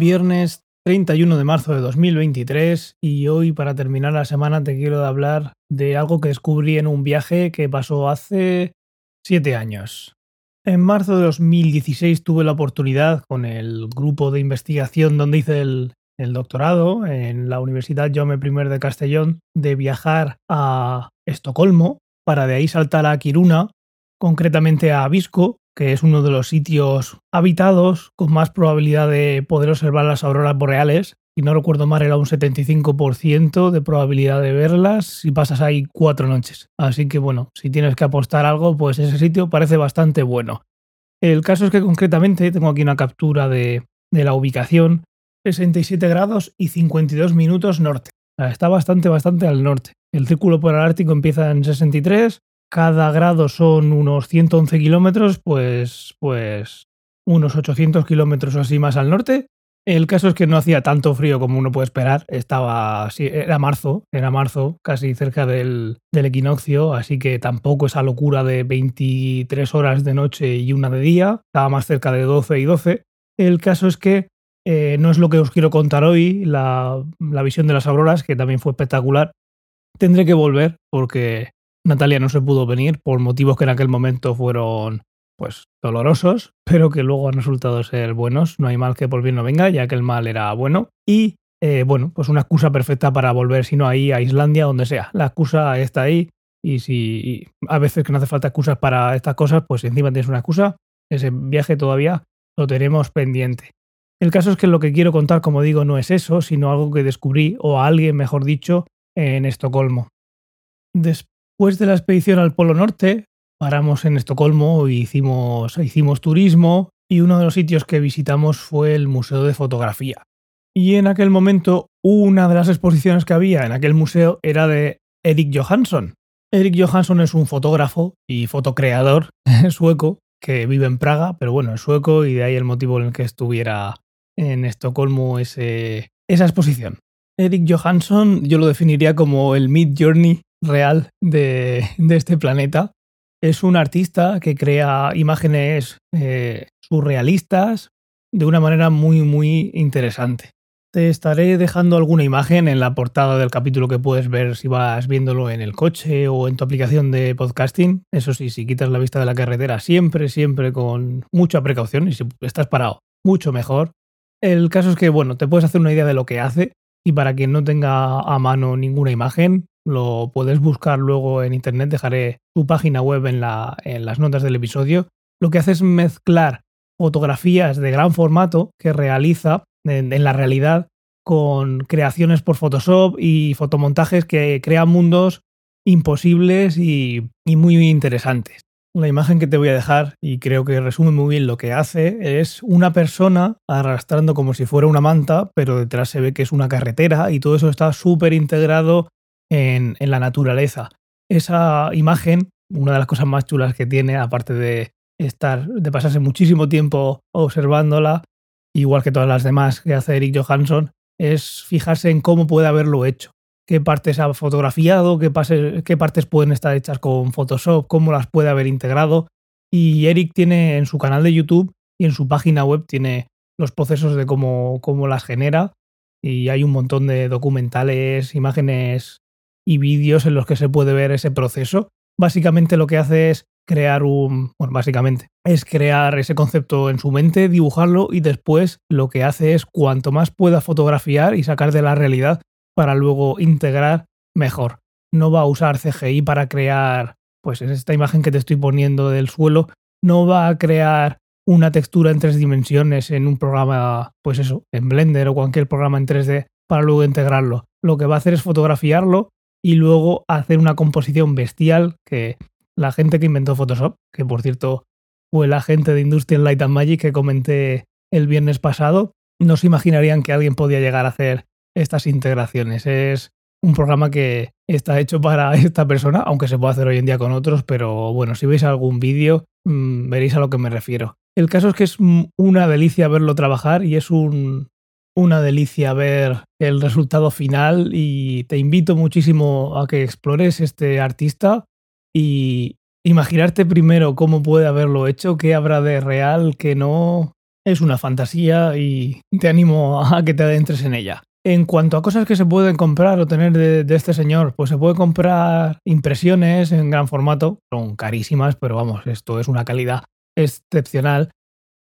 Viernes 31 de marzo de 2023 y hoy para terminar la semana te quiero hablar de algo que descubrí en un viaje que pasó hace 7 años. En marzo de 2016 tuve la oportunidad con el grupo de investigación donde hice el, doctorado en la Universidad Jaume I de Castellón de viajar a Estocolmo para de ahí saltar a Kiruna, concretamente a Abisko, que es uno de los sitios habitados con más probabilidad de poder observar las auroras boreales. Si no recuerdo mal, era un 75% de probabilidad de verlas si pasas ahí cuatro noches. Así que bueno, si tienes que apostar algo, pues ese sitio parece bastante bueno. El caso es que concretamente tengo aquí una captura de, de la ubicación 67 grados y 52 minutos norte. Está bastante, bastante al norte. El círculo polar ártico empieza en 63, cada grado son unos 111 kilómetros, pues, pues unos 800 kilómetros o así más al norte. El caso es que no hacía tanto frío como uno puede esperar. Estaba, era marzo, era marzo, casi cerca del, del, equinoccio, así que tampoco esa locura de 23 horas de noche y una de día. Estaba más cerca de 12 y 12. El caso es que eh, no es lo que os quiero contar hoy, la, la visión de las auroras, que también fue espectacular. Tendré que volver porque Natalia no se pudo venir por motivos que en aquel momento fueron pues dolorosos, pero que luego han resultado ser buenos. No hay mal que por bien no venga, ya que el mal era bueno. Y eh, bueno, pues una excusa perfecta para volver, si no ahí a Islandia, donde sea. La excusa está ahí. Y si a veces que no hace falta excusas para estas cosas, pues encima tienes una excusa, ese viaje todavía lo tenemos pendiente. El caso es que lo que quiero contar, como digo, no es eso, sino algo que descubrí, o a alguien, mejor dicho, en Estocolmo. Después de la expedición al Polo Norte, paramos en Estocolmo y hicimos, hicimos turismo, y uno de los sitios que visitamos fue el Museo de Fotografía. Y en aquel momento, una de las exposiciones que había en aquel museo era de Eric Johansson. Eric Johansson es un fotógrafo y fotocreador sueco que vive en Praga, pero bueno, es sueco y de ahí el motivo en el que estuviera en Estocolmo ese, esa exposición. Eric Johansson yo lo definiría como el Mid Journey real de, este planeta. Es un artista que crea imágenes eh, surrealistas de una manera muy, muy interesante. Te estaré dejando alguna imagen en la portada del capítulo que puedes ver si vas viéndolo en el coche o en tu aplicación de podcasting. Eso sí, si quitas la vista de la carretera, siempre, siempre con mucha precaución y si estás parado, mucho mejor. El caso es que, bueno, te puedes hacer una idea de lo que hace y para quien no tenga a mano ninguna imagen, lo puedes buscar luego en internet, dejaré su página web en, la, en las notas del episodio. Lo que hace es mezclar fotografías de gran formato que realiza en, la realidad con creaciones por Photoshop y fotomontajes que crean mundos imposibles y, y muy interesantes. La imagen que te voy a dejar, y creo que resume muy bien lo que hace, es una persona arrastrando como si fuera una manta, pero detrás se ve que es una carretera y todo eso está súper integrado en, la naturaleza. Esa imagen, una de las cosas más chulas que tiene, aparte de estar, de pasarse muchísimo tiempo observándola, igual que todas las demás que hace Eric Johansson, es fijarse en cómo puede haberlo hecho qué partes ha fotografiado, qué, qué partes pueden estar hechas con Photoshop, cómo las puede haber integrado. Y Eric tiene en su canal de YouTube y en su página web tiene los procesos de cómo, cómo las genera. Y hay un montón de documentales, imágenes y vídeos en los que se puede ver ese proceso. Básicamente lo que hace es crear un... Bueno, básicamente es crear ese concepto en su mente, dibujarlo y después lo que hace es cuanto más pueda fotografiar y sacar de la realidad, para luego integrar mejor. No va a usar CGI para crear, pues en esta imagen que te estoy poniendo del suelo, no va a crear una textura en tres dimensiones en un programa, pues eso, en Blender o cualquier programa en 3D para luego integrarlo. Lo que va a hacer es fotografiarlo y luego hacer una composición bestial que la gente que inventó Photoshop, que por cierto fue la gente de Industrial Light and Magic que comenté el viernes pasado, no se imaginarían que alguien podía llegar a hacer estas integraciones. Es un programa que está hecho para esta persona, aunque se puede hacer hoy en día con otros, pero bueno, si veis algún vídeo mmm, veréis a lo que me refiero. El caso es que es una delicia verlo trabajar y es un, una delicia ver el resultado final y te invito muchísimo a que explores este artista y imaginarte primero cómo puede haberlo hecho, qué habrá de real, qué no, es una fantasía y te animo a que te adentres en ella. En cuanto a cosas que se pueden comprar o tener de, este señor, pues se puede comprar impresiones en gran formato, son carísimas, pero vamos, esto es una calidad excepcional.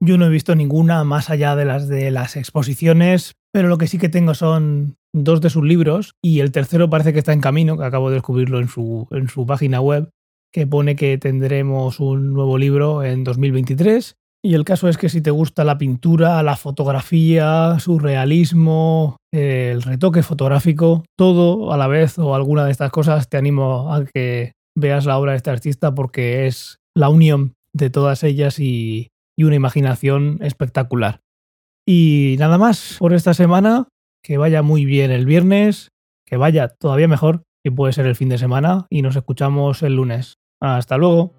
Yo no he visto ninguna más allá de las de las exposiciones, pero lo que sí que tengo son dos de sus libros y el tercero parece que está en camino, que acabo de descubrirlo en su, en su página web, que pone que tendremos un nuevo libro en 2023 y el caso es que si te gusta la pintura, la fotografía, su realismo, el retoque fotográfico, todo a la vez o alguna de estas cosas, te animo a que veas la obra de este artista porque es la unión de todas ellas y, una imaginación espectacular. Y nada más por esta semana, que vaya muy bien el viernes, que vaya todavía mejor, que puede ser el fin de semana, y nos escuchamos el lunes. Hasta luego.